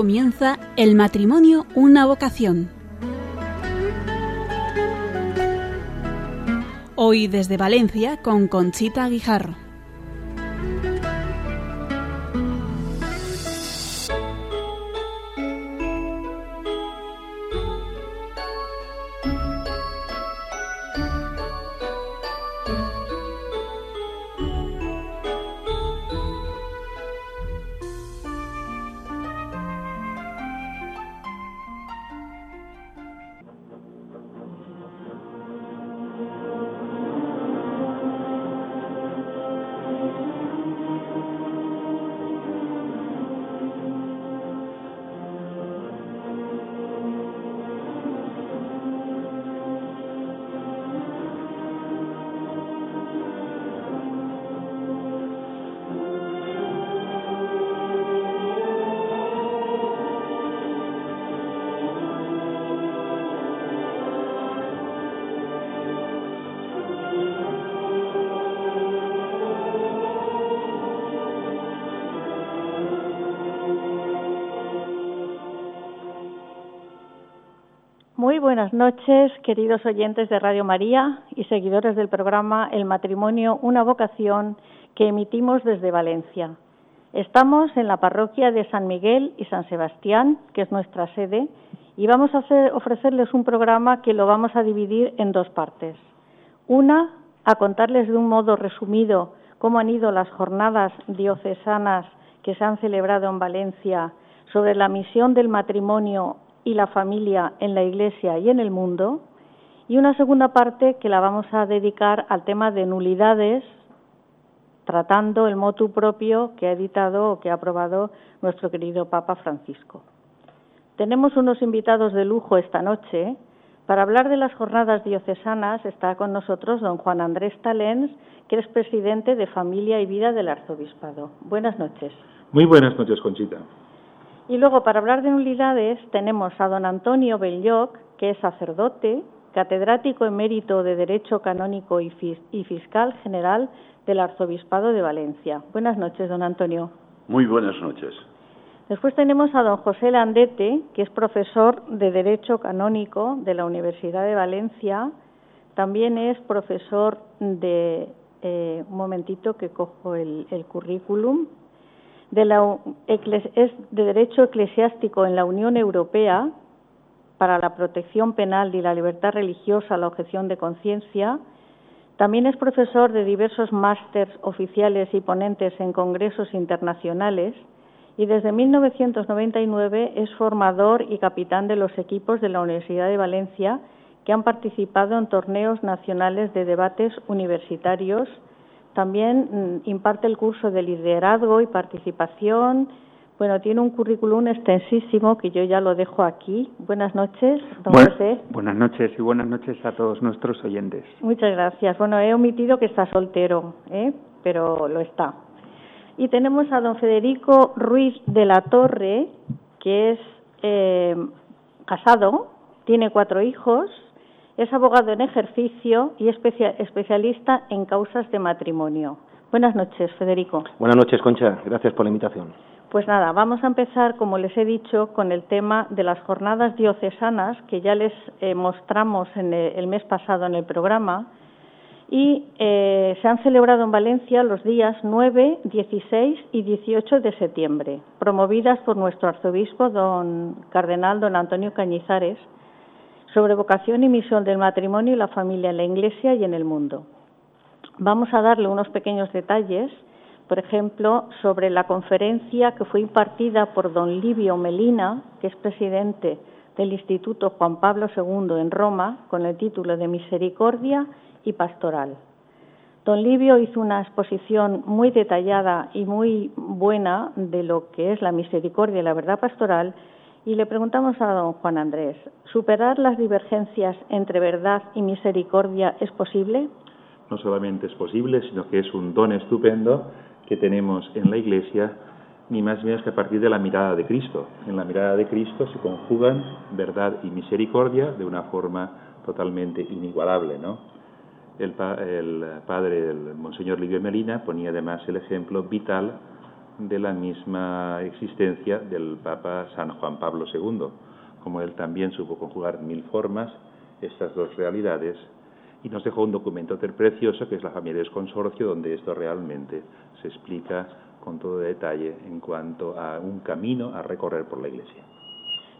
comienza El matrimonio, una vocación. Hoy desde Valencia con Conchita Guijarro. Buenas noches, queridos oyentes de Radio María y seguidores del programa El matrimonio, una vocación que emitimos desde Valencia. Estamos en la parroquia de San Miguel y San Sebastián, que es nuestra sede, y vamos a ofrecerles un programa que lo vamos a dividir en dos partes. Una, a contarles de un modo resumido cómo han ido las jornadas diocesanas que se han celebrado en Valencia sobre la misión del matrimonio y la familia en la Iglesia y en el mundo, y una segunda parte que la vamos a dedicar al tema de nulidades, tratando el motu propio que ha editado o que ha aprobado nuestro querido Papa Francisco. Tenemos unos invitados de lujo esta noche. Para hablar de las jornadas diocesanas está con nosotros don Juan Andrés Talens, que es presidente de Familia y Vida del Arzobispado. Buenas noches. Muy buenas noches, Conchita. Y luego, para hablar de nulidades, tenemos a don Antonio Belloc, que es sacerdote, catedrático emérito de Derecho Canónico y, Fiscal General del Arzobispado de Valencia. Buenas noches, don Antonio. Muy buenas noches. Después tenemos a don José Landete, que es profesor de Derecho Canónico de la Universidad de Valencia. También es profesor de, eh, un momentito que cojo el currículum, de es de Derecho Eclesiástico en la Unión Europea para la protección penal y la libertad religiosa, la objeción de conciencia. También es profesor de diversos másters oficiales y ponentes en congresos internacionales y desde 1999 es formador y capitán de los equipos de la Universidad de Valencia que han participado en torneos nacionales de debates universitarios también mm, imparte el curso de liderazgo y participación. Bueno, tiene un currículum extensísimo que yo ya lo dejo aquí. Buenas noches, don José. Buenas noches y buenas noches a todos nuestros oyentes. Muchas gracias. Bueno, he omitido que está soltero, ¿eh? pero lo está. Y tenemos a don Federico Ruiz de la Torre, que es eh, casado, tiene cuatro hijos, es abogado en ejercicio y especialista en causas de matrimonio. Buenas noches, Federico. Buenas noches, Concha. Gracias por la invitación. Pues nada, vamos a empezar, como les he dicho, con el tema de las jornadas diocesanas que ya les eh, mostramos en el, mes pasado en el programa y eh, se han celebrado en Valencia los días 9, 16 y 18 de septiembre, promovidas por nuestro arzobispo, don cardenal don Antonio Cañizares, sobre vocación y misión del matrimonio y la familia en la Iglesia y en el mundo. Vamos a darle unos pequeños detalles, por ejemplo, sobre la conferencia que fue impartida por don Livio Melina, que es presidente del Instituto Juan Pablo II en Roma, con el título de Misericordia y Pastoral. Don Livio hizo una exposición muy detallada y muy buena de lo que es la misericordia y la verdad pastoral y le preguntamos a don Juan Andrés, ¿superar las divergencias entre verdad y misericordia es posible? No solamente es posible, sino que es un don estupendo que tenemos en la Iglesia, ni más ni menos que a partir de la mirada de Cristo. En la mirada de Cristo se conjugan verdad y misericordia de una forma totalmente inigualable, ¿no? El, el padre, el monseñor Livio Melina, ponía además el ejemplo vital de la misma existencia del Papa San Juan Pablo II, como él también supo conjugar mil formas estas dos realidades y nos dejó un documento precioso que es la familia del consorcio donde esto realmente se explica con todo detalle en cuanto a un camino a recorrer por la Iglesia.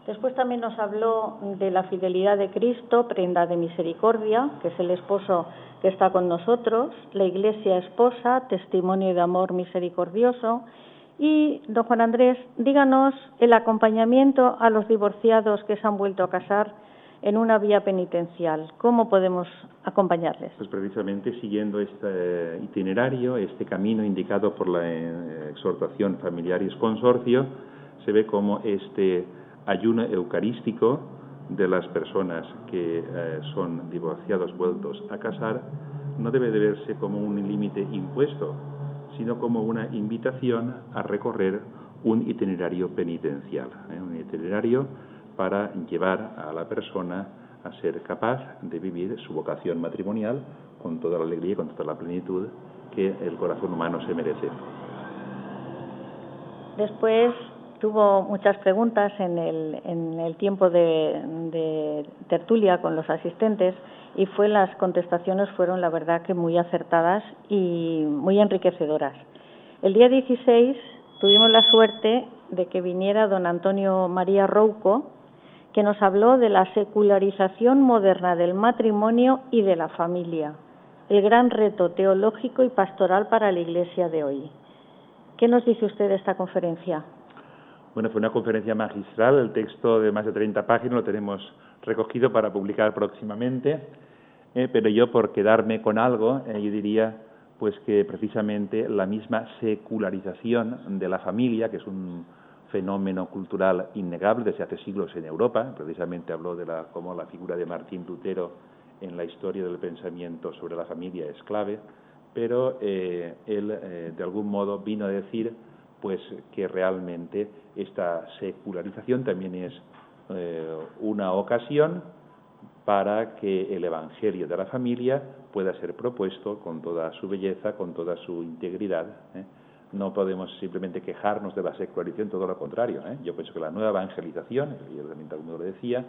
Después también nos habló de la fidelidad de Cristo, prenda de misericordia, que es el esposo que está con nosotros, la Iglesia esposa, testimonio de amor misericordioso. Y, don Juan Andrés, díganos el acompañamiento a los divorciados que se han vuelto a casar en una vía penitencial. ¿Cómo podemos acompañarles? Pues precisamente siguiendo este itinerario, este camino indicado por la eh, exhortación Familiaris Consorcio, se ve como este ayuno eucarístico de las personas que eh, son divorciados vueltos a casar no debe de verse como un límite impuesto, sino como una invitación a recorrer un itinerario penitencial, ¿eh? un itinerario para llevar a la persona a ser capaz de vivir su vocación matrimonial con toda la alegría y con toda la plenitud que el corazón humano se merece. Después tuvo muchas preguntas en el, en el tiempo de, tertulia con los asistentes y fue las contestaciones fueron la verdad que muy acertadas y muy enriquecedoras. El día 16 tuvimos la suerte de que viniera don Antonio María Rouco, que nos habló de la secularización moderna del matrimonio y de la familia, el gran reto teológico y pastoral para la Iglesia de hoy. ¿Qué nos dice usted de esta conferencia? Bueno, fue una conferencia magistral, el texto de más de 30 páginas lo tenemos recogido para publicar próximamente, eh, pero yo por quedarme con algo, eh, yo diría pues que precisamente la misma secularización de la familia, que es un fenómeno cultural innegable desde hace siglos en Europa, precisamente habló de la, cómo la figura de Martín Lutero en la historia del pensamiento sobre la familia es clave, pero eh, él de algún modo vino a decir pues que realmente esta secularización también es eh, una ocasión para que el Evangelio de la familia pueda ser propuesto con toda su belleza, con toda su integridad. ¿eh? No podemos simplemente quejarnos de la secularización, todo lo contrario. ¿eh? Yo pienso que la nueva evangelización, y también lo decía,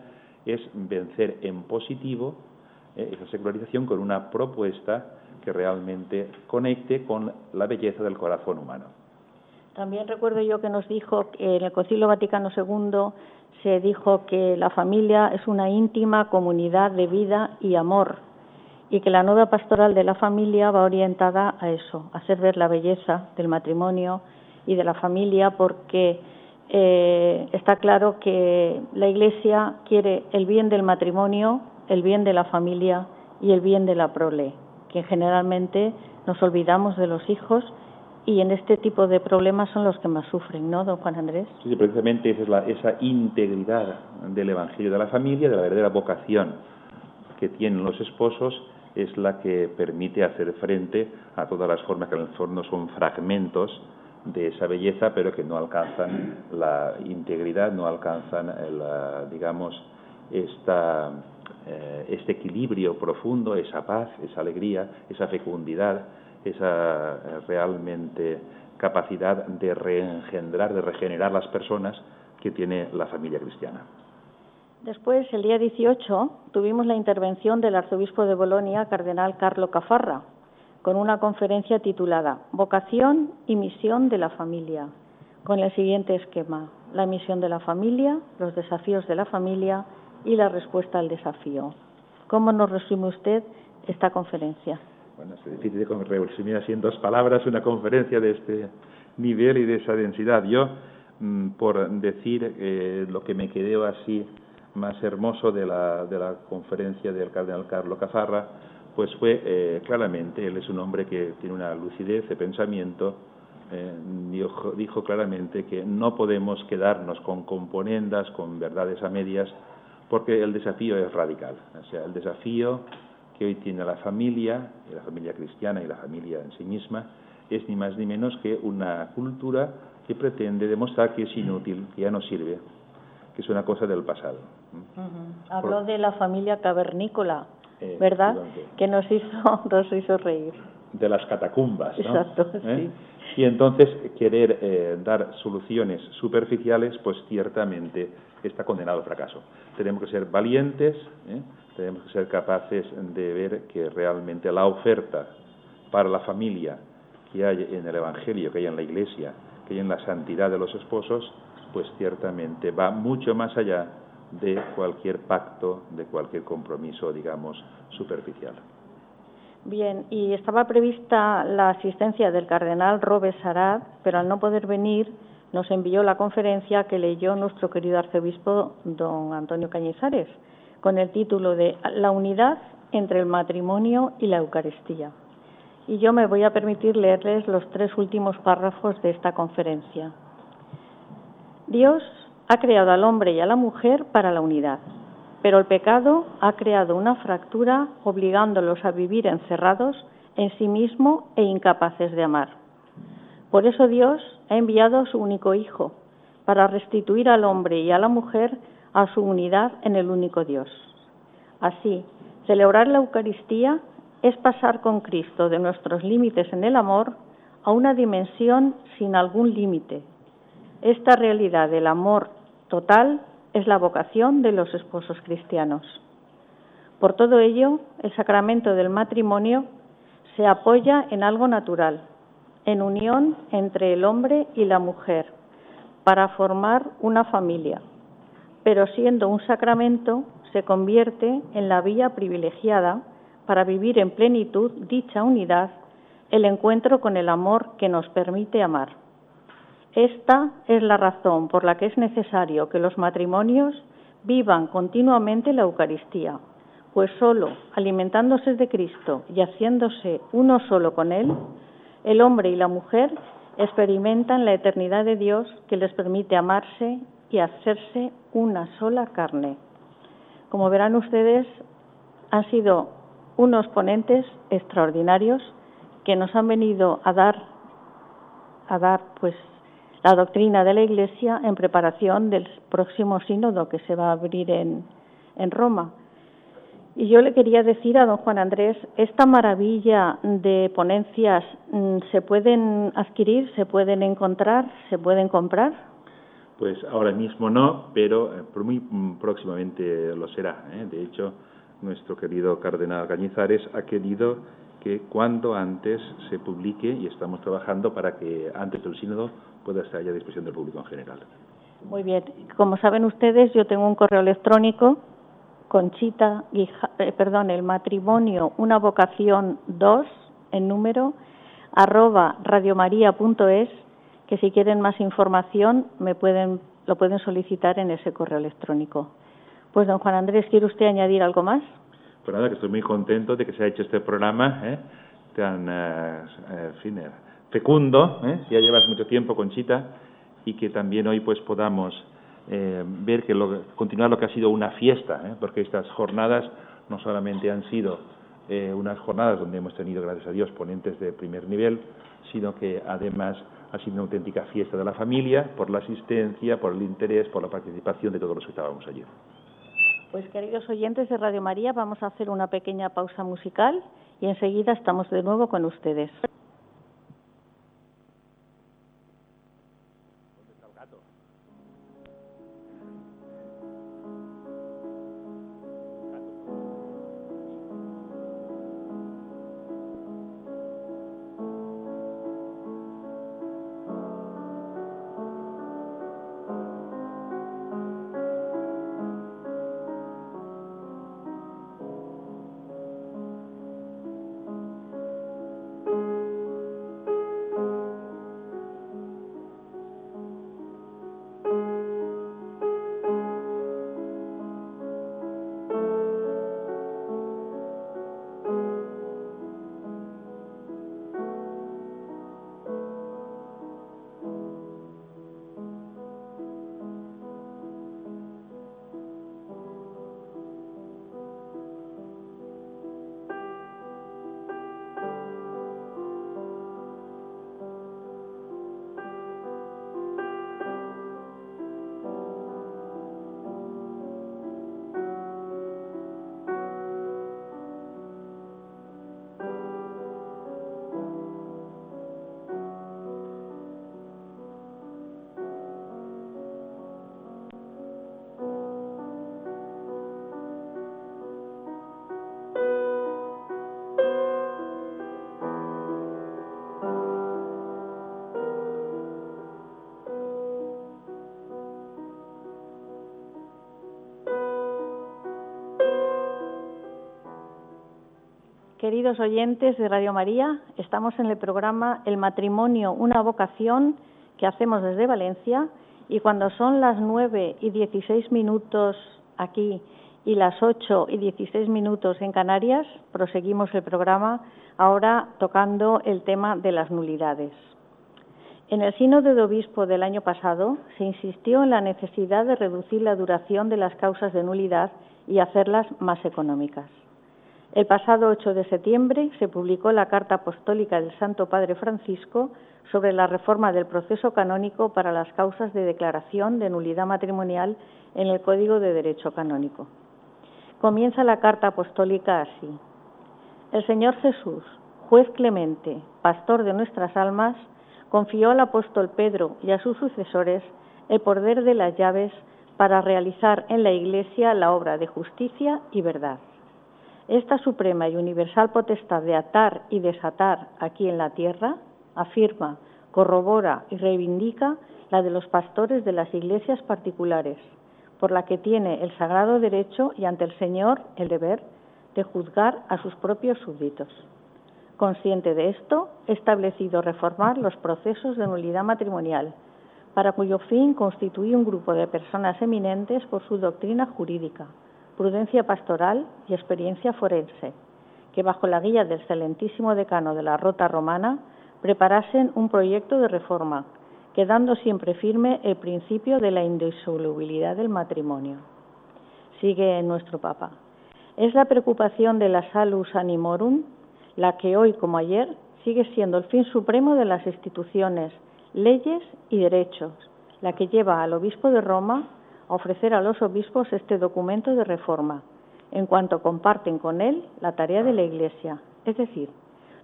es vencer en positivo esa secularización con una propuesta que realmente conecte con la belleza del corazón humano. También recuerdo yo que nos dijo que en el Concilio Vaticano II se dijo que la familia es una íntima comunidad de vida y amor y que la nueva pastoral de la familia va orientada a eso, a hacer ver la belleza del matrimonio y de la familia porque eh, está claro que la Iglesia quiere el bien del matrimonio, el bien de la familia y el bien de la prole, que generalmente nos olvidamos de los hijos y en este tipo de problemas son los que más sufren, ¿no, don Juan Andrés? Sí, precisamente esa es la, esa integridad del Evangelio de la familia, de la verdadera vocación que tienen los esposos, es la que permite hacer frente a todas las formas que en el fondo son fragmentos de esa belleza, pero que no alcanzan la integridad, no alcanzan, la, digamos, esta, eh, este equilibrio profundo, esa paz, esa alegría, esa fecundidad esa eh, realmente capacidad de reengendrar, de regenerar las personas que tiene la familia cristiana. Después, el día 18, tuvimos la intervención del arzobispo de Bolonia, cardenal Carlo Cafarra, con una conferencia titulada Vocación y misión de la familia, con el siguiente esquema: la misión de la familia, los desafíos de la familia y la respuesta al desafío. ¿Cómo nos resume usted esta conferencia? Bueno, es difícil de resumir así en dos palabras una conferencia de este nivel y de esa densidad. Yo, mm, por decir eh, lo que me quedó así más hermoso de la, de la conferencia del cardenal Carlos Cazarra, pues fue eh, claramente, él es un hombre que tiene una lucidez de pensamiento, eh, dijo, dijo claramente que no podemos quedarnos con componendas, con verdades a medias, porque el desafío es radical. O sea, el desafío que hoy tiene la familia, la familia cristiana y la familia en sí misma, es ni más ni menos que una cultura que pretende demostrar que es inútil, que ya no sirve, que es una cosa del pasado. Habló de la familia cavernícola, eh, ¿verdad? Que nos hizo, nos hizo reír. De las catacumbas, ¿no? Exacto, ¿Eh? sí. Y entonces querer eh, dar soluciones superficiales, pues ciertamente está condenado al fracaso. Tenemos que ser valientes, ¿eh? Tenemos que ser capaces de ver que realmente la oferta para la familia que hay en el Evangelio, que hay en la Iglesia, que hay en la santidad de los esposos, pues ciertamente va mucho más allá de cualquier pacto, de cualquier compromiso, digamos, superficial. Bien, y estaba prevista la asistencia del cardenal Robes Arad, pero al no poder venir nos envió la conferencia que leyó nuestro querido arzobispo don Antonio Cañizares, con el título de La unidad entre el matrimonio y la Eucaristía. Y yo me voy a permitir leerles los tres últimos párrafos de esta conferencia. Dios ha creado al hombre y a la mujer para la unidad pero el pecado ha creado una fractura obligándolos a vivir encerrados en sí mismo e incapaces de amar. Por eso Dios ha enviado a su único Hijo, para restituir al hombre y a la mujer a su unidad en el único Dios. Así, celebrar la Eucaristía es pasar con Cristo de nuestros límites en el amor a una dimensión sin algún límite. Esta realidad del amor total es la vocación de los esposos cristianos. Por todo ello, el sacramento del matrimonio se apoya en algo natural, en unión entre el hombre y la mujer, para formar una familia, pero siendo un sacramento se convierte en la vía privilegiada para vivir en plenitud dicha unidad, el encuentro con el amor que nos permite amar. Esta es la razón por la que es necesario que los matrimonios vivan continuamente la Eucaristía, pues solo alimentándose de Cristo y haciéndose uno solo con Él, el hombre y la mujer experimentan la eternidad de Dios que les permite amarse y hacerse una sola carne. Como verán ustedes, han sido unos ponentes extraordinarios que nos han venido a dar a dar pues la doctrina de la Iglesia en preparación del próximo sínodo que se va a abrir en, Roma. Y yo le quería decir a don Juan Andrés, ¿esta maravilla de ponencias mm, se pueden adquirir, se pueden encontrar, se pueden comprar? Pues ahora mismo no, pero eh, muy mm, próximamente lo será. ¿eh? De hecho, nuestro querido cardenal Cañizares ha querido que cuando antes se publique y estamos trabajando para que antes del sínodo pueda estar ya a disposición del público en general. Muy bien. Como saben ustedes, yo tengo un correo electrónico, Conchita, eh, perdón, el matrimonio, una vocación 2, en número, arroba radiomaria.es, que si quieren más información me pueden, lo pueden solicitar en ese correo electrónico. Pues, don Juan Andrés, ¿quiere usted añadir algo más? Pues nada, que estoy muy contento de que se ha hecho este programa ¿eh? tan eh, eh, fecundo, ¿eh? ya llevas mucho tiempo, Conchita, y que también hoy pues podamos eh, ver que lo, continuar lo que ha sido una fiesta, ¿eh? porque estas jornadas no solamente han sido eh, unas jornadas donde hemos tenido, gracias a Dios, ponentes de primer nivel, sino que además ha sido una auténtica fiesta de la familia por la asistencia, por el interés, por la participación de todos los que estábamos allí. Pues queridos oyentes de Radio María, vamos a hacer una pequeña pausa musical y enseguida estamos de nuevo con ustedes. Queridos oyentes de Radio María. Estamos en el programa El matrimonio, una vocación que hacemos desde Valencia y cuando son las nueve y dieciséis minutos aquí y las ocho y dieciséis minutos en Canarias, proseguimos el programa ahora tocando el tema de las nulidades. En el Sínodo de Obispo del año pasado se insistió en la necesidad de reducir la duración de las causas de nulidad y hacerlas más económicas. El pasado 8 de septiembre se publicó la Carta Apostólica del Santo Padre Francisco sobre la reforma del proceso canónico para las causas de declaración de nulidad matrimonial en el Código de Derecho Canónico. Comienza la Carta Apostólica así. El Señor Jesús, juez clemente, pastor de nuestras almas, confió al apóstol Pedro y a sus sucesores el poder de las llaves para realizar en la Iglesia la obra de justicia y verdad. Esta suprema y universal potestad de atar y desatar aquí en la tierra afirma, corrobora y reivindica la de los pastores de las iglesias particulares, por la que tiene el sagrado derecho y ante el Señor el deber de juzgar a sus propios súbditos. Consciente de esto, he establecido reformar los procesos de nulidad matrimonial, para cuyo fin constituí un grupo de personas eminentes por su doctrina jurídica, prudencia pastoral y experiencia forense, que bajo la guía del excelentísimo decano de la Rota Romana preparasen un proyecto de reforma, quedando siempre firme el principio de la indisolubilidad del matrimonio. Sigue nuestro Papa. Es la preocupación de la salus animorum la que hoy como ayer sigue siendo el fin supremo de las instituciones, leyes y derechos, la que lleva al obispo de Roma ofrecer a los obispos este documento de reforma, en cuanto comparten con él la tarea de la Iglesia, es decir,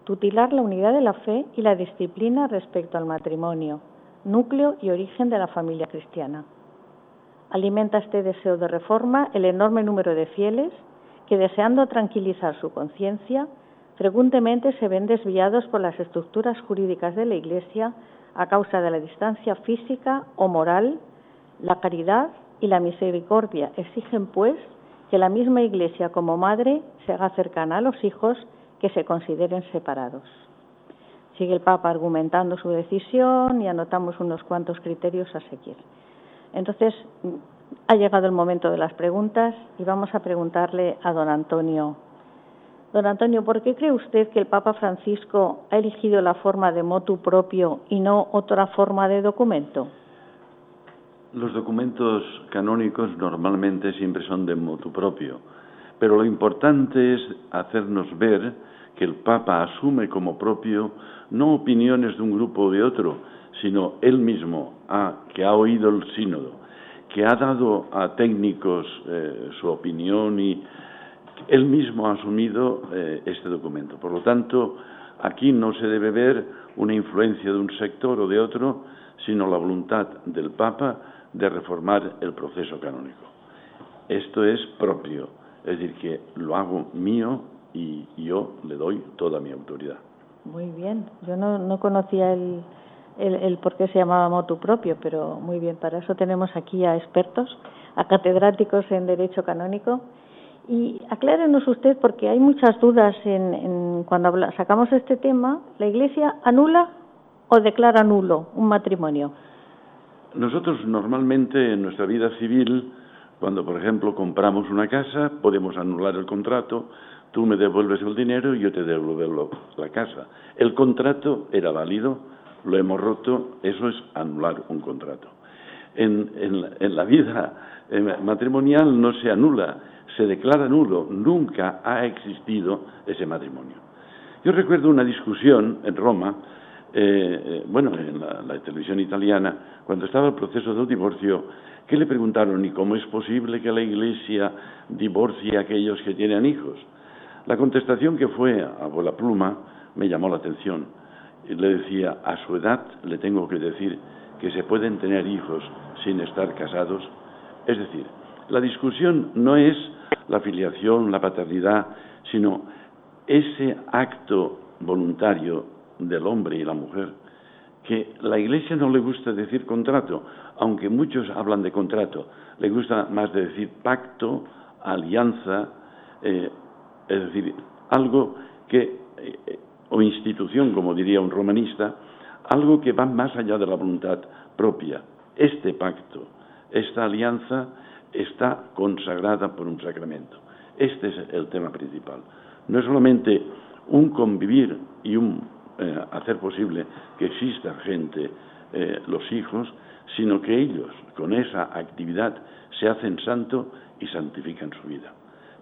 tutilar la unidad de la fe y la disciplina respecto al matrimonio, núcleo y origen de la familia cristiana. Alimenta este deseo de reforma el enorme número de fieles que, deseando tranquilizar su conciencia, frecuentemente se ven desviados por las estructuras jurídicas de la Iglesia a causa de la distancia física o moral, la caridad y la misericordia exigen, pues, que la misma Iglesia como madre se haga cercana a los hijos que se consideren separados. Sigue el Papa argumentando su decisión y anotamos unos cuantos criterios a seguir. Entonces, ha llegado el momento de las preguntas y vamos a preguntarle a don Antonio. Don Antonio, ¿por qué cree usted que el Papa Francisco ha elegido la forma de motu propio y no otra forma de documento? Los documentos canónicos normalmente siempre son de motu propio, pero lo importante es hacernos ver que el Papa asume como propio no opiniones de un grupo o de otro, sino él mismo, que ha oído el sínodo, que ha dado a técnicos eh, su opinión y él mismo ha asumido eh, este documento. Por lo tanto, aquí no se debe ver una influencia de un sector o de otro, sino la voluntad del Papa de reformar el proceso canónico. Esto es propio, es decir, que lo hago mío y yo le doy toda mi autoridad. Muy bien, yo no, no conocía el, el, por qué se llamaba motu propio, pero muy bien, para eso tenemos aquí a expertos, a catedráticos en Derecho Canónico. Y aclárenos usted, porque hay muchas dudas en, en cuando sacamos este tema, ¿la Iglesia anula o declara nulo un matrimonio? Nosotros normalmente en nuestra vida civil, cuando por ejemplo compramos una casa, podemos anular el contrato, tú me devuelves el dinero y yo te devuelvo la casa. El contrato era válido, lo hemos roto, eso es anular un contrato. En, en, la vida matrimonial no se anula, se declara nulo, nunca ha existido ese matrimonio. Yo recuerdo una discusión en Roma, eh, eh, bueno, en la, televisión italiana, cuando estaba el proceso del divorcio, que le preguntaron, ¿y cómo es posible que la Iglesia divorcie a aquellos que tienen hijos? La contestación que fue a bola pluma me llamó la atención. Le decía, a su edad le tengo que decir que se pueden tener hijos sin estar casados. Es decir, la discusión no es la filiación, la paternidad, sino ese acto voluntario del hombre y la mujer que la Iglesia no le gusta decir contrato, aunque muchos hablan de contrato, le gusta más de decir pacto, alianza, eh, es decir, algo que, eh, o institución, como diría un romanista, algo que va más allá de la voluntad propia. Este pacto, esta alianza está consagrada por un sacramento. Este es el tema principal. No es solamente un convivir y un eh, hacer posible que exista gente, eh, los hijos, sino que ellos, con esa actividad, se hacen santo y santifican su vida.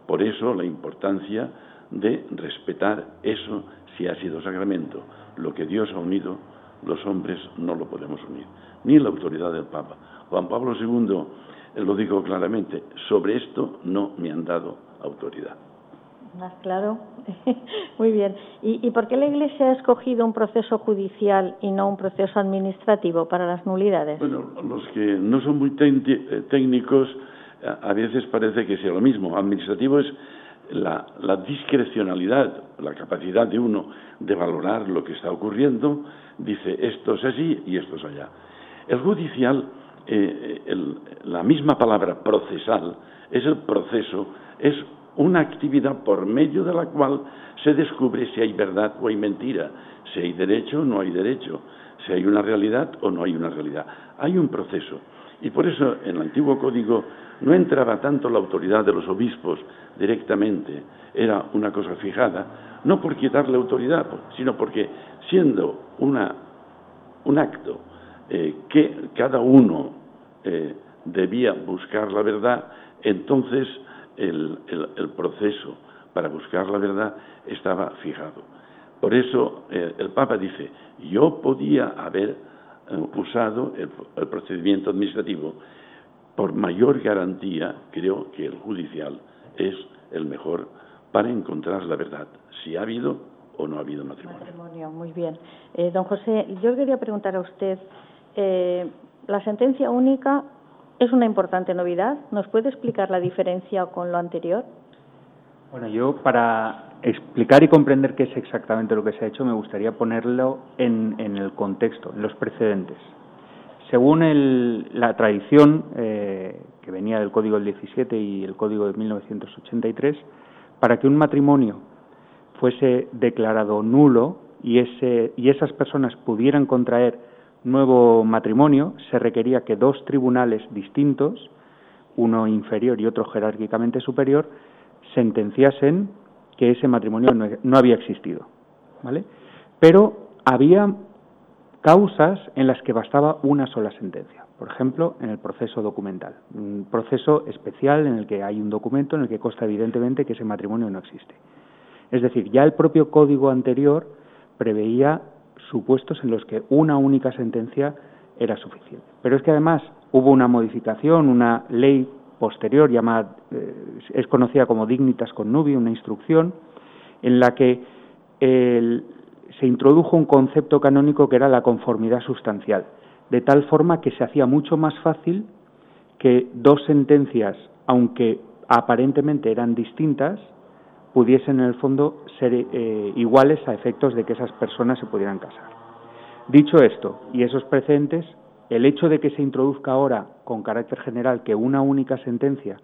Por eso la importancia de respetar eso si ha sido sacramento. Lo que Dios ha unido, los hombres no lo podemos unir, ni la autoridad del Papa. Juan Pablo II lo dijo claramente, sobre esto no me han dado autoridad. Más claro. Muy bien. ¿Y, por qué la Iglesia ha escogido un proceso judicial y no un proceso administrativo para las nulidades? Bueno, los que no son muy eh, técnicos a veces parece que sea lo mismo. Administrativo es la, discrecionalidad, la capacidad de uno de valorar lo que está ocurriendo, dice esto es así y esto es allá. El judicial, eh, la misma palabra procesal, es el proceso, es una actividad por medio de la cual se descubre si hay verdad o hay mentira, si hay derecho o no hay derecho, si hay una realidad o no hay una realidad. Hay un proceso. Y por eso en el antiguo código no entraba tanto la autoridad de los obispos directamente, era una cosa fijada, no por quitarle autoridad, sino porque siendo una, un acto eh, que cada uno eh, debía buscar la verdad, entonces el, proceso para buscar la verdad estaba fijado. Por eso eh, el Papa dice, yo podía haber usado el procedimiento administrativo, por mayor garantía, creo que el judicial es el mejor para encontrar la verdad, si ha habido o no ha habido matrimonio. Matrimonio, muy bien. Eh, don José, yo quería preguntar a usted, eh, la sentencia única es una importante novedad. ¿Nos puede explicar la diferencia con lo anterior? Bueno, yo para explicar y comprender qué es exactamente lo que se ha hecho, me gustaría ponerlo en, en el contexto, en los precedentes. Según la tradición eh, que venía del Código del 17 y el Código de 1983, para que un matrimonio fuese declarado nulo y, ese, y esas personas pudieran contraer nuevo matrimonio, se requería que dos tribunales distintos, uno inferior y otro jerárquicamente superior, sentenciasen que ese matrimonio no, no había existido. ¿vale? Pero había causas en las que bastaba una sola sentencia. Por ejemplo, en el proceso documental, un proceso especial en el que hay un documento en el que consta evidentemente que ese matrimonio no existe. Es decir, ya el propio código anterior preveía supuestos en los que una única sentencia era suficiente. Pero es que además hubo una modificación, una ley posterior llamada, eh, es conocida como Dignitas Connubi, una instrucción, en la que se introdujo un concepto canónico que era la conformidad sustancial, de tal forma que se hacía mucho más fácil que dos sentencias, aunque aparentemente eran distintas, pudiesen en el fondo ser eh, iguales a efectos de que esas personas se pudieran casar. Dicho esto, y esos precedentes, el hecho de que se introduzca ahora con carácter general que una única sentencia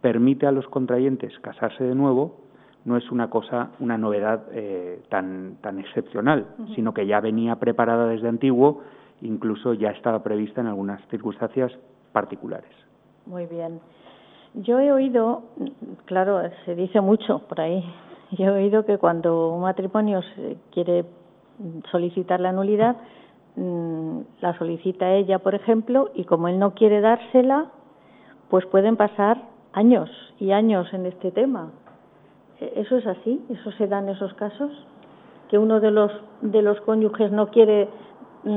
permite a los contrayentes casarse de nuevo, no es una cosa, una novedad eh, tan, tan excepcional, sino que ya venía preparada desde antiguo, incluso ya estaba prevista en algunas circunstancias particulares. Muy bien. Yo he oído, claro, se dice mucho por ahí, yo he oído que cuando un matrimonio quiere solicitar la nulidad, mm, la solicita ella, por ejemplo, y como él no quiere dársela, pues pueden pasar años y años en este tema. ¿Eso es así? ¿Eso se da en esos casos? ¿Que uno de los, de los cónyuges no quiere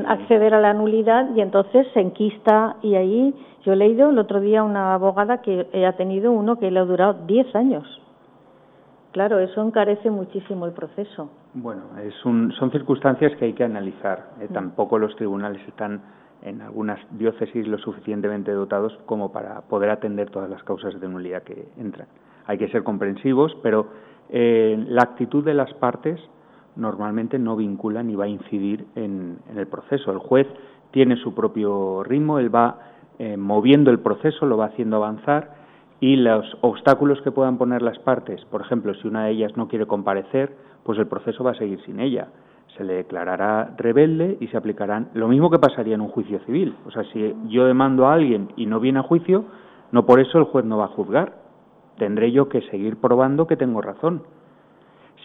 acceder a la nulidad y entonces se enquista y ahí yo he leído el otro día una abogada que ha tenido uno que le ha durado 10 años. Claro, eso encarece muchísimo el proceso. Bueno, es un, son circunstancias que hay que analizar. ¿eh? Mm. Tampoco los tribunales están en algunas diócesis lo suficientemente dotados como para poder atender todas las causas de nulidad que entran hay que ser comprensivos, pero eh, la actitud de las partes normalmente no vincula ni va a incidir en, el proceso. El juez tiene su propio ritmo, él va eh, moviendo el proceso, lo va haciendo avanzar y los obstáculos que puedan poner las partes, por ejemplo, si una de ellas no quiere comparecer, pues el proceso va a seguir sin ella. Se le declarará rebelde y se aplicarán lo mismo que pasaría en un juicio civil. O sea, si yo demando a alguien y no viene a juicio, no por eso el juez no va a juzgar. Tendré yo que seguir probando que tengo razón.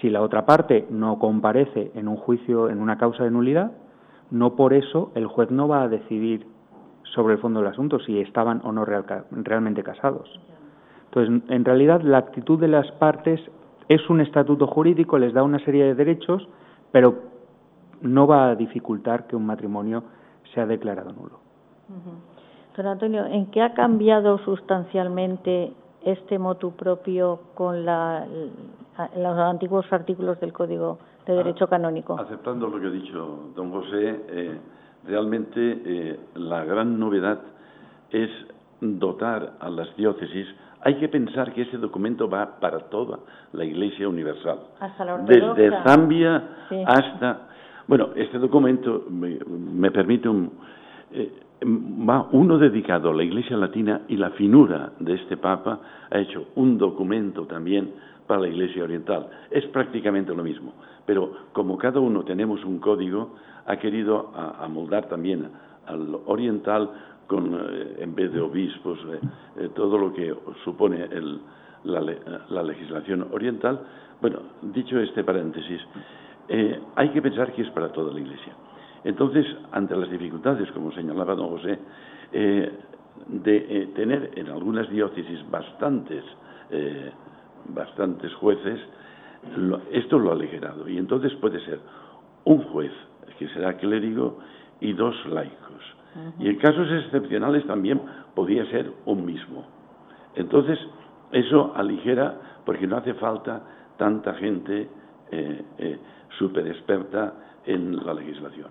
Si la otra parte no comparece en un juicio, en una causa de nulidad, no por eso el juez no va a decidir sobre el fondo del asunto si estaban o no realmente casados. Entonces, en realidad, la actitud de las partes es un estatuto jurídico, les da una serie de derechos, pero no va a dificultar que un matrimonio sea declarado nulo. Don Antonio, ¿en qué ha cambiado sustancialmente este motu propio con la, los antiguos artículos del Código de ah, Derecho Canónico? Aceptando lo que ha dicho don José, eh, realmente eh, la gran novedad es dotar a las diócesis hay que pensar que ese documento va para toda la Iglesia Universal. Desde Zambia hasta... Bueno, este documento me, permite un... Eh, va uno dedicado a la Iglesia Latina y la finura de este Papa ha hecho un documento también para la Iglesia Oriental. Es prácticamente lo mismo, pero como cada uno tenemos un código, ha querido amoldar también al oriental con, eh, en vez de obispos, eh, eh, todo lo que supone la, legislación oriental. Bueno, dicho este paréntesis, hay que pensar que es para toda la Iglesia. Entonces, ante las dificultades, como señalaba don José, de tener en algunas diócesis bastantes, bastantes jueces, esto lo ha aligerado. Y entonces puede ser un juez, que será clérigo, y dos laicos. Y en casos excepcionales también podía ser un mismo. Entonces, eso aligera porque no hace falta tanta gente eh, eh, súper experta en la legislación.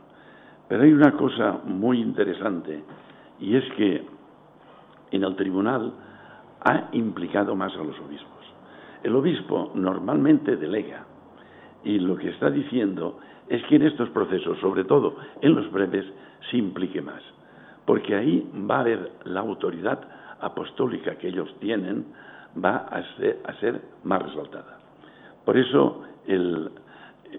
Pero hay una cosa muy interesante y es que en el tribunal ha implicado más a los obispos. El obispo normalmente delega y lo que está diciendo es que en estos procesos, sobre todo en los breves, se implique más porque ahí va a haber la autoridad apostólica que ellos tienen, va a ser, más resaltada. Por eso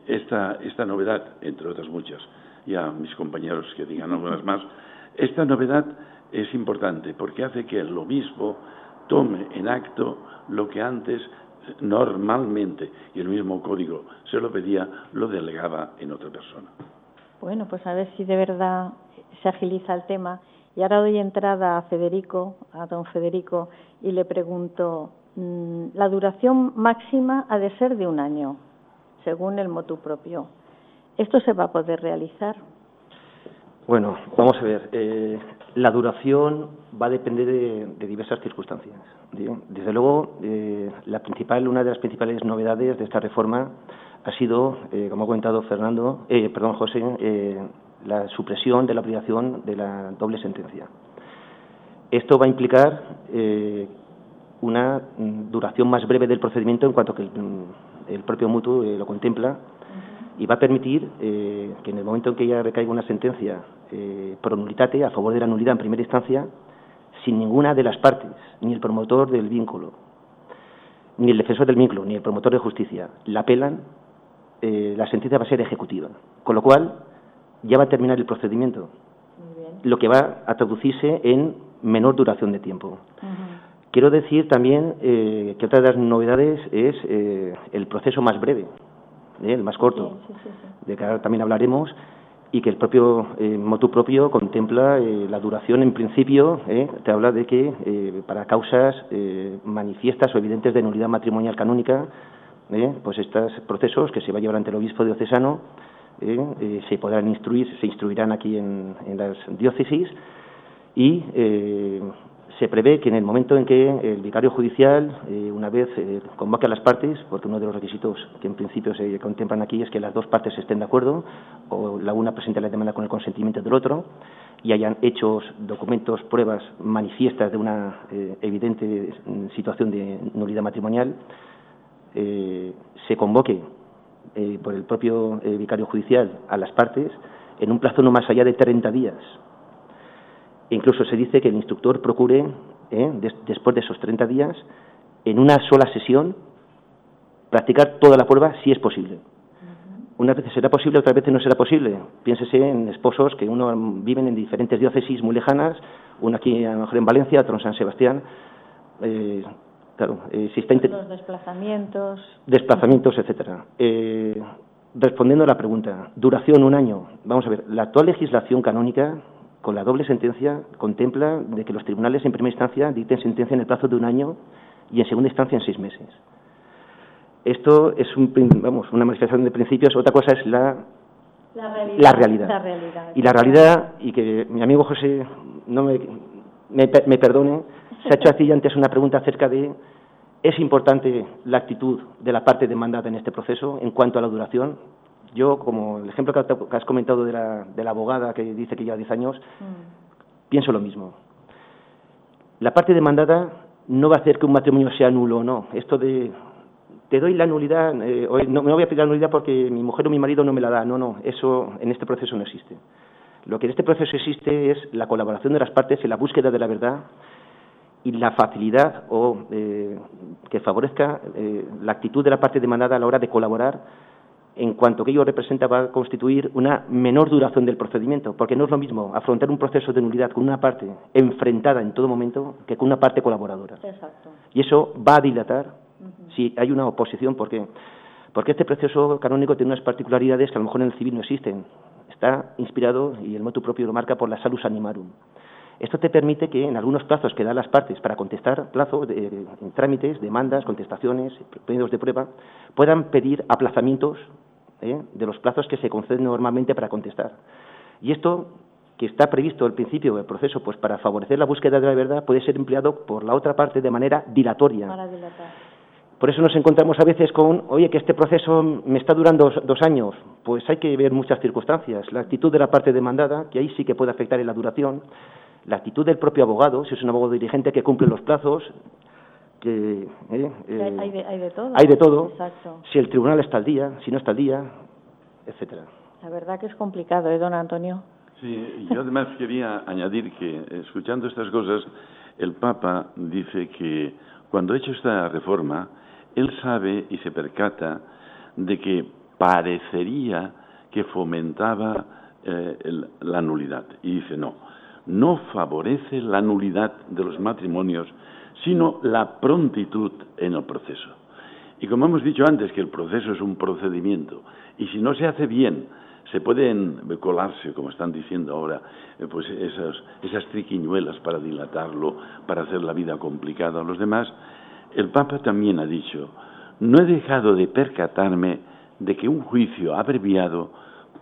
esta, esta novedad, entre otras muchas, y a mis compañeros que digan algunas más, esta novedad es importante porque hace que el obispo tome en acto lo que antes normalmente, y el mismo código se lo pedía, lo delegaba en otra persona. Bueno, pues a ver si de verdad se agiliza el tema. Y ahora doy entrada a Federico, a don Federico, y le pregunto, mm, la duración máxima ha de ser de un año, según el motu propio. ¿Esto se va a poder realizar? Bueno, vamos a ver. Eh, la duración va a depender de, diversas circunstancias. Desde luego, eh, la principal, una de las principales novedades de esta reforma ha sido, eh, como ha comentado Fernando, perdón, José, la supresión de la obligación de la doble sentencia. Esto va a implicar eh, una duración más breve del procedimiento en cuanto que el, propio mutuo lo contempla y va a permitir eh, que en el momento en que ya recaiga una sentencia pro nullitate a favor de la nulidad en primera instancia, sin ninguna de las partes, ni el promotor del vínculo, ni el defensor del vínculo, ni el promotor de justicia, la apelan, la sentencia va a ser ejecutiva. Con lo cual, ya va a terminar el procedimiento, lo que va a traducirse en menor duración de tiempo. Quiero decir también eh, que otra de las novedades es eh, el proceso más breve, ¿eh? el más corto, de que ahora también hablaremos, y que el propio motu propio contempla la duración en principio, te habla de que para causas manifiestas o evidentes de nulidad matrimonial canónica, pues estos procesos que se va a llevar ante el obispo diocesano, ¿eh? Eh, se podrán instruir, se instruirán aquí en, las diócesis y eh, se prevé que en el momento en que el vicario judicial, una vez convoque a las partes, porque uno de los requisitos que en principio se contemplan aquí es que las dos partes estén de acuerdo, o la una presente la demanda con el consentimiento del otro, y hayan hechos, documentos, pruebas manifiestas de una evidente situación de nulidad matrimonial, se convoque eh, por el propio eh, vicario judicial a las partes en un plazo no más allá de 30 días. Incluso se dice que el instructor procure ¿eh? después de esos 30 días, en una sola sesión, practicar toda la prueba si es posible. Unas veces será posible, otras veces no será posible. Piénsese en esposos que uno viven en diferentes diócesis muy lejanas, uno aquí a lo mejor en Valencia, otro en San Sebastián. Eh, claro, eh, si está los desplazamientos. Desplazamientos, etcétera. Eh, respondiendo a la pregunta, duración un año. Vamos a ver, la actual legislación canónica con la doble sentencia contempla de que los tribunales en primera instancia dicten sentencia en el plazo de un año y en segunda instancia en seis meses. Esto es un, vamos, una manifestación de principios, otra cosa es la, la, realidad, Y la realidad, y que mi amigo José no me, me, perdone, se ha hecho aquí antes una pregunta acerca de ¿es importante la actitud de la parte demandada en este proceso en cuanto a la duración? Yo, como el ejemplo que has comentado de la, de la abogada que dice que lleva 10 años, mm. pienso lo mismo. La parte demandada no va a hacer que un matrimonio sea nulo o no. Esto de te doy la nulidad, eh, no me voy a pedir la nulidad porque mi mujer o mi marido no me la da. No, no, eso en este proceso no existe. Lo que en este proceso existe es la colaboración de las partes en la búsqueda de la verdad y la facilidad o eh, que favorezca eh, la actitud de la parte demandada a la hora de colaborar en cuanto que ello representa va a constituir una menor duración del procedimiento, porque no es lo mismo afrontar un proceso de nulidad con una parte enfrentada en todo momento que con una parte colaboradora. Exacto. Y eso va a dilatar si hay una oposición, ¿por qué? Porque este proceso canónico tiene unas particularidades que a lo mejor en el civil no existen. Está inspirado, y el motu propio lo marca, por la salus animarum. Esto te permite que en algunos plazos que dan las partes para contestar plazos, de, en trámites, demandas, contestaciones, pedidos de prueba, puedan pedir aplazamientos ¿eh? de los plazos que se conceden normalmente para contestar. Y esto, que está previsto al principio del proceso, pues para favorecer la búsqueda de la verdad, puede ser empleado por la otra parte de manera dilatoria. Para dilatar. Por eso nos encontramos a veces con, oye, que este proceso me está durando dos, años. Pues hay que ver muchas circunstancias. La actitud de la parte demandada, que ahí sí que puede afectar en la duración. La actitud del propio abogado, si es un abogado dirigente que cumple los plazos. Que, eh, eh, hay, de, todo. Hay de todo. Si el tribunal está al día, si no está al día, etcétera. La verdad que es complicado, ¿eh, don Antonio? Sí, yo además quería añadir que, escuchando estas cosas, el Papa dice que cuando ha hecho esta reforma, él sabe y se percata de que parecería que fomentaba eh, la nulidad. Y dice, no, no favorece la nulidad de los matrimonios, sino la prontitud en el proceso. Y como hemos dicho antes, que el proceso es un procedimiento, y si no se hace bien, se pueden colarse, como están diciendo ahora, eh, pues esas, esas triquiñuelas para dilatarlo, para hacer la vida complicada a los demás, el Papa también ha dicho, no he dejado de percatarme de que un juicio abreviado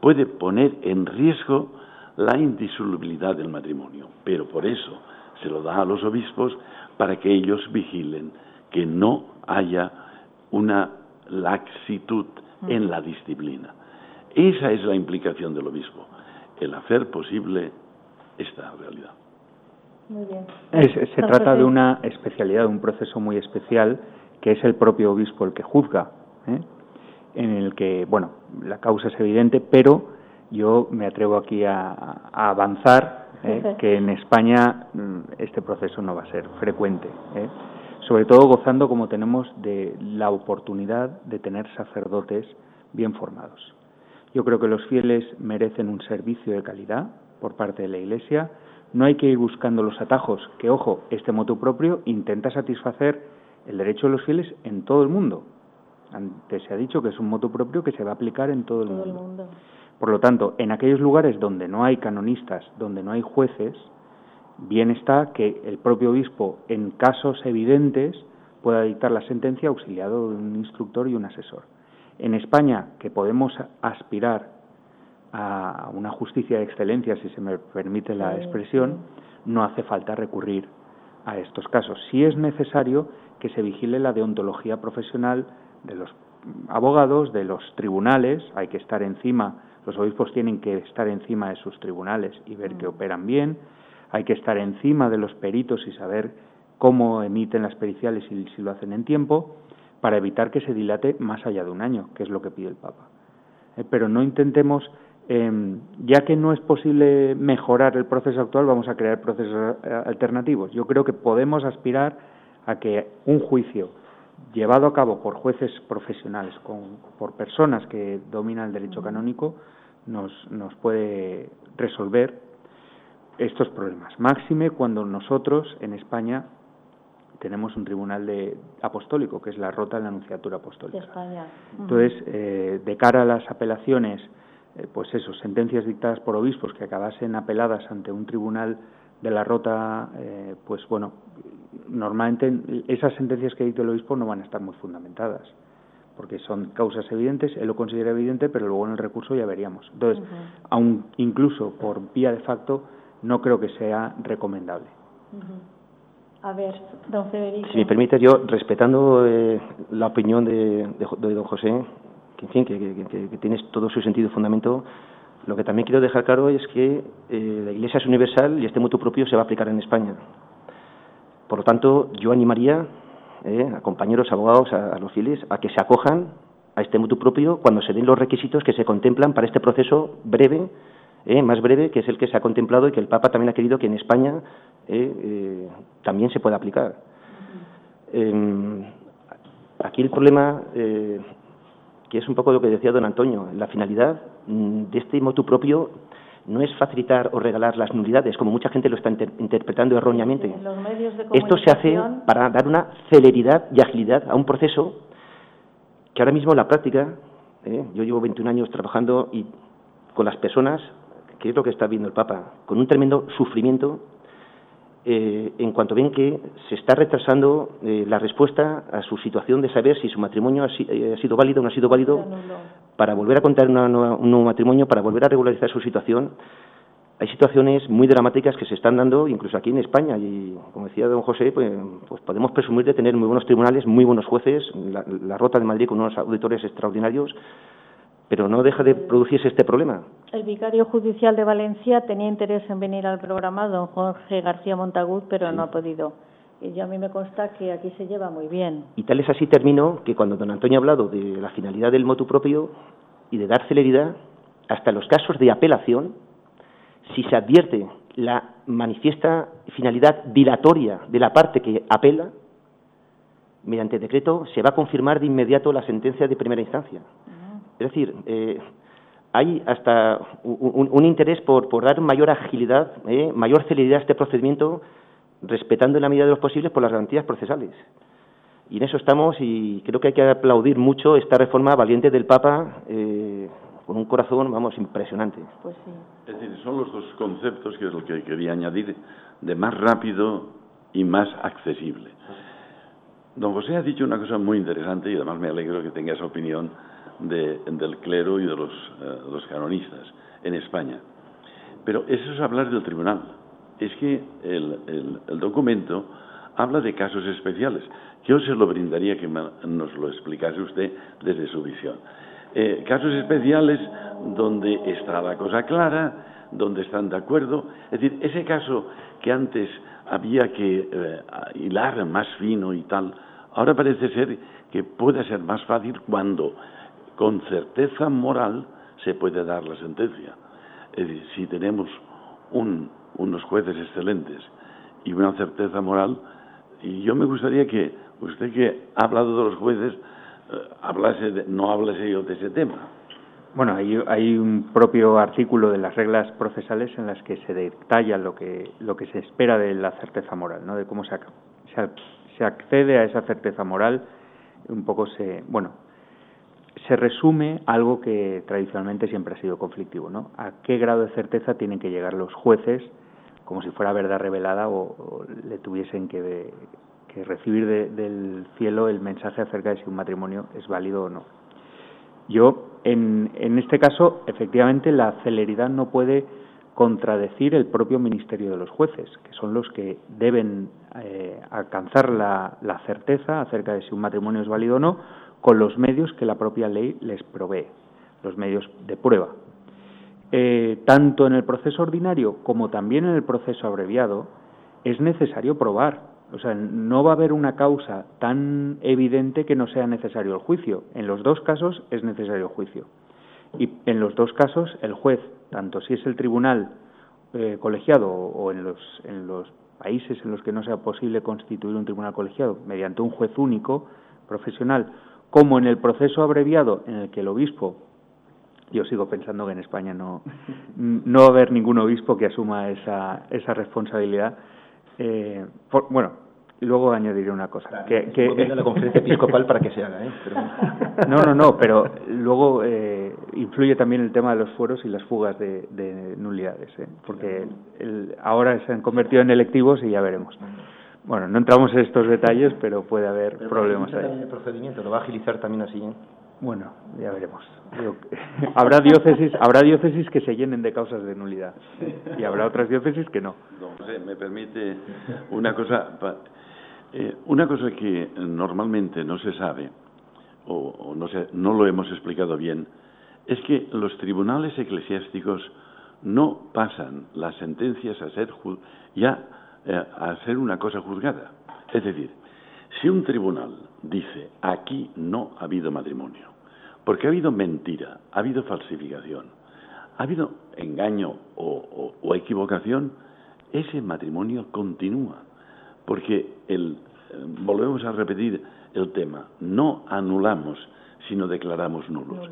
puede poner en riesgo la indisolubilidad del matrimonio, pero por eso se lo da a los obispos para que ellos vigilen que no haya una laxitud en la disciplina. Esa es la implicación del obispo, el hacer posible esta realidad. Se trata de una especialidad, de un proceso muy especial que es el propio obispo el que juzga, ¿eh? en el que, bueno, la causa es evidente, pero yo me atrevo aquí a, avanzar ¿eh? que en España mm, este proceso no va a ser frecuente, ¿eh? sobre todo gozando como tenemos de la oportunidad de tener sacerdotes bien formados. Yo creo que los fieles merecen un servicio de calidad por parte de la Iglesia no hay que ir buscando los atajos, que ojo, este motu propio intenta satisfacer el derecho de los fieles en todo el mundo. Antes se ha dicho que es un motu propio que se va a aplicar en todo, el, mundo. Por lo tanto, en aquellos lugares donde no hay canonistas, donde no hay jueces, bien está que el propio obispo, en casos evidentes, pueda dictar la sentencia auxiliado de un instructor y un asesor. En España, que podemos aspirar a una justicia de excelencia, si se me permite la expresión, no hace falta recurrir a estos casos. Si es necesario que se vigile la deontología profesional de los abogados, de los tribunales, hay que estar encima, los obispos tienen que estar encima de sus tribunales y ver que mm. operan bien, hay que estar encima de los peritos y saber cómo emiten las periciales y si lo hacen en tiempo, para evitar que se dilate más allá de un año, que es lo que pide el Papa. Eh, pero no intentemos em, ya que no es posible mejorar el proceso actual, vamos a crear procesos eh, alternativos. Yo creo que podemos aspirar a que un juicio llevado a cabo por jueces profesionales, con, por personas que dominan el derecho canónico, nos, nos puede resolver estos problemas. Máxime cuando nosotros en España tenemos un tribunal de apostólico, que es la rota de la Anunciatura Apostólica. Entonces, eh, de cara a las apelaciones, eh, pues eso, sentencias dictadas por obispos que acabasen apeladas ante un tribunal de la rota, eh, pues bueno, normalmente esas sentencias que dicta el obispo no van a estar muy fundamentadas, porque son causas evidentes, él lo considera evidente, pero luego en el recurso ya veríamos. Entonces, aun incluso por vía de facto, no creo que sea recomendable. A ver, don Federico. Si me permite, yo, respetando eh, la opinión de, de, don José, que, en fin, que, que, tiene todo su sentido y fundamento, lo que también quiero dejar claro es que eh, la Iglesia es universal y este mutuo propio se va a aplicar en España. Por lo tanto, yo animaría eh, a compañeros abogados, a, los fieles, a que se acojan a este mutuo propio cuando se den los requisitos que se contemplan para este proceso breve, eh, más breve, que es el que se ha contemplado y que el Papa también ha querido que en España también se pueda aplicar. Em, aquí el problema, que es un poco lo que decía don Antonio, la finalidad de este motu propio no es facilitar o regalar las nulidades, como mucha gente lo está interpretando erróneamente. Esto se hace para dar una celeridad y agilidad a un proceso que ahora mismo en la práctica, ¿eh? yo llevo 21 años trabajando y con las personas, que es lo que está viendo el Papa, con un tremendo sufrimiento eh, en cuanto ven que se está retrasando eh, la respuesta a su situación de saber si su matrimonio ha, sido válido o no ha sido válido para volver a contar un nuevo matrimonio, para volver a regularizar su situación. Hay situaciones muy dramáticas que se están dando incluso aquí en España y, como decía don José, pues, pues podemos presumir de tener muy buenos tribunales, muy buenos jueces, la, la Rota de Madrid con unos auditores extraordinarios, pero no deja de producirse este problema. El vicario judicial de Valencia tenía interés en venir al programa, don Jorge García Montagud, pero no ha podido. Y yo a mí me consta que aquí se lleva muy bien. Y tal es así terminó que cuando don Antonio ha hablado de la finalidad del motu propio y de dar celeridad, hasta los casos de apelación, si se advierte la manifiesta finalidad dilatoria de la parte que apela, mediante decreto se va a confirmar de inmediato la sentencia de primera instancia. Es decir, eh, hay hasta un, interés por, dar mayor agilidad, eh, mayor celeridad a este procedimiento, respetando en la medida de los posibles por las garantías procesales. Y en eso estamos y creo que hay que aplaudir mucho esta reforma valiente del Papa eh, con un corazón, vamos, impresionante. Pues sí. Es decir, son los dos conceptos que es lo que quería añadir de más rápido y más accesible. Don José ha dicho una cosa muy interesante y además me alegro que tenga esa opinión del clero y de los, eh, los, canonistas en España. Pero eso es hablar del tribunal. Es que el, el, documento habla de casos especiales. Yo se lo brindaría que nos lo explicase usted desde su visión. Eh, casos especiales donde está la cosa clara, donde están de acuerdo. Es decir, ese caso que antes había que eh, hilar más fino y tal, ahora parece ser que puede ser más fácil cuando con certeza moral se puede dar la sentencia. Es decir, si tenemos unos jueces excelentes y una certeza moral, y yo me gustaría que usted que ha hablado de los jueces, eh, hablase no hablase yo de ese tema. Bueno, hay, hay, un propio artículo de las reglas procesales en las que se detalla lo que, lo que se espera de la certeza moral, ¿no? de cómo se, se, se accede a esa certeza moral. Un poco se, bueno, se resume algo que tradicionalmente siempre ha sido conflictivo, ¿no? ¿A qué grado de certeza tienen que llegar los jueces, como si fuera verdad revelada o, le tuviesen que, recibir del cielo el mensaje acerca de si un matrimonio es válido o no? Yo, en, este caso, efectivamente, la celeridad no puede contradecir el propio ministerio de los jueces, que son los que deben eh, alcanzar la certeza acerca de si un matrimonio es válido o no, con los medios que la propia ley les provee, los medios de prueba. Eh, tanto en el proceso ordinario como también en el proceso abreviado, es necesario probar. O sea, no va a haber una causa tan evidente que no sea necesario el juicio. En los dos casos es necesario el juicio. Y en los dos casos, el juez, tanto si es el tribunal eh, colegiado o en los, en los países en los que no sea posible constituir un tribunal colegiado mediante un juez único profesional, como en el proceso abreviado en el que el obispo, yo sigo pensando que en España no, no va a haber ningún obispo que asuma esa, esa responsabilidad. Eh, bueno, y luego añadiré una cosa. que, que la conferencia episcopal para que se haga, ¿eh? No, no, no, pero luego eh, influye también el tema de los fueros y las fugas de, de nulidades, ¿eh? porque el, ahora se han convertido en electivos y ya veremos. Bueno, no entramos en estos detalles, pero puede haber problemas ahí. El procedimiento lo va a agilizar también así. ¿eh? Bueno, ya veremos. habrá diócesis, habrá diócesis que se llenen de causas de nulidad y habrá otras diócesis que no. No sé, me permite una cosa. Eh, una cosa que normalmente no se sabe, o, no, no lo hemos explicado bien, es que los tribunales eclesiásticos no pasan las sentencias a ser ya eh, a ser una cosa juzgada. Es decir, si un tribunal dice aquí no ha habido matrimonio, porque ha habido mentira, ha habido falsificación, ha habido engaño o equivocación, ese matrimonio continúa porque el, eh, volvemos a repetir el tema, no anulamos, sino declaramos nulos.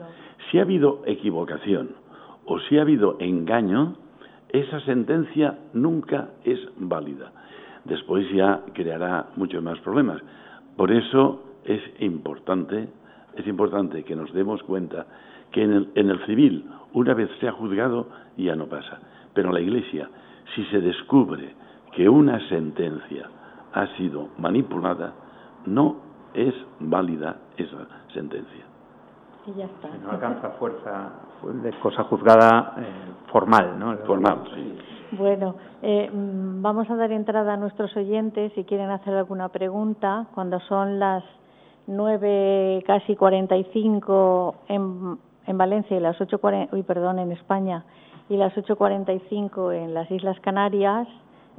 Si ha habido equivocación o si ha habido engaño, esa sentencia nunca es válida. Después ya creará muchos más problemas. Por eso es importante, es importante que nos demos cuenta que en el, en el civil, una vez se ha juzgado, ya no pasa. Pero en la Iglesia, si se descubre que una sentencia ha sido manipulada, no es válida esa sentencia. Y ya está. no alcanza fuerza de cosa juzgada eh, formal, ¿no? Formal, sí. Bueno, eh, vamos a dar entrada a nuestros oyentes si quieren hacer alguna pregunta. Cuando son las nueve casi cuarenta y cinco en, en Valencia y las ocho uy, perdón, en España y las ocho cuarenta y cinco en las Islas Canarias,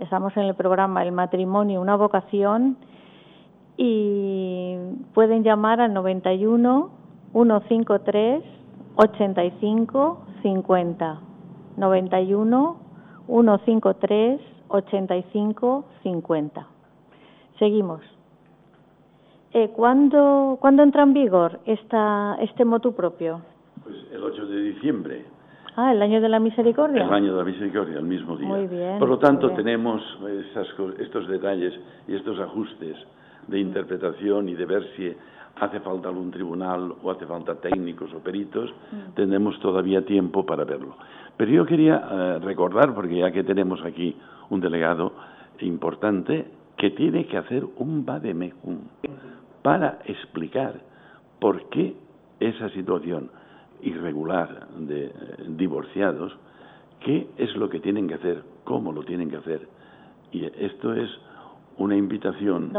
Estamos en el programa El matrimonio, una vocación y pueden llamar al 91 153 85 50. 91 153 85 50. Seguimos. Eh, ¿cuándo, ¿Cuándo entra en vigor esta, este motu propio? Pues el 8 de diciembre. Ah, el año de la misericordia. El año de la misericordia, el mismo día. Muy bien. Por lo tanto, tenemos estos detalles y estos ajustes de interpretación y de ver si hace falta algún tribunal o hace falta técnicos o peritos, mm. tenemos todavía tiempo para verlo. Pero yo quería eh, recordar, porque ya que tenemos aquí un delegado importante, que tiene que hacer un vademecum para explicar por qué esa situación irregular de eh, divorciados, qué es lo que tienen que hacer, cómo lo tienen que hacer. Y esto es una invitación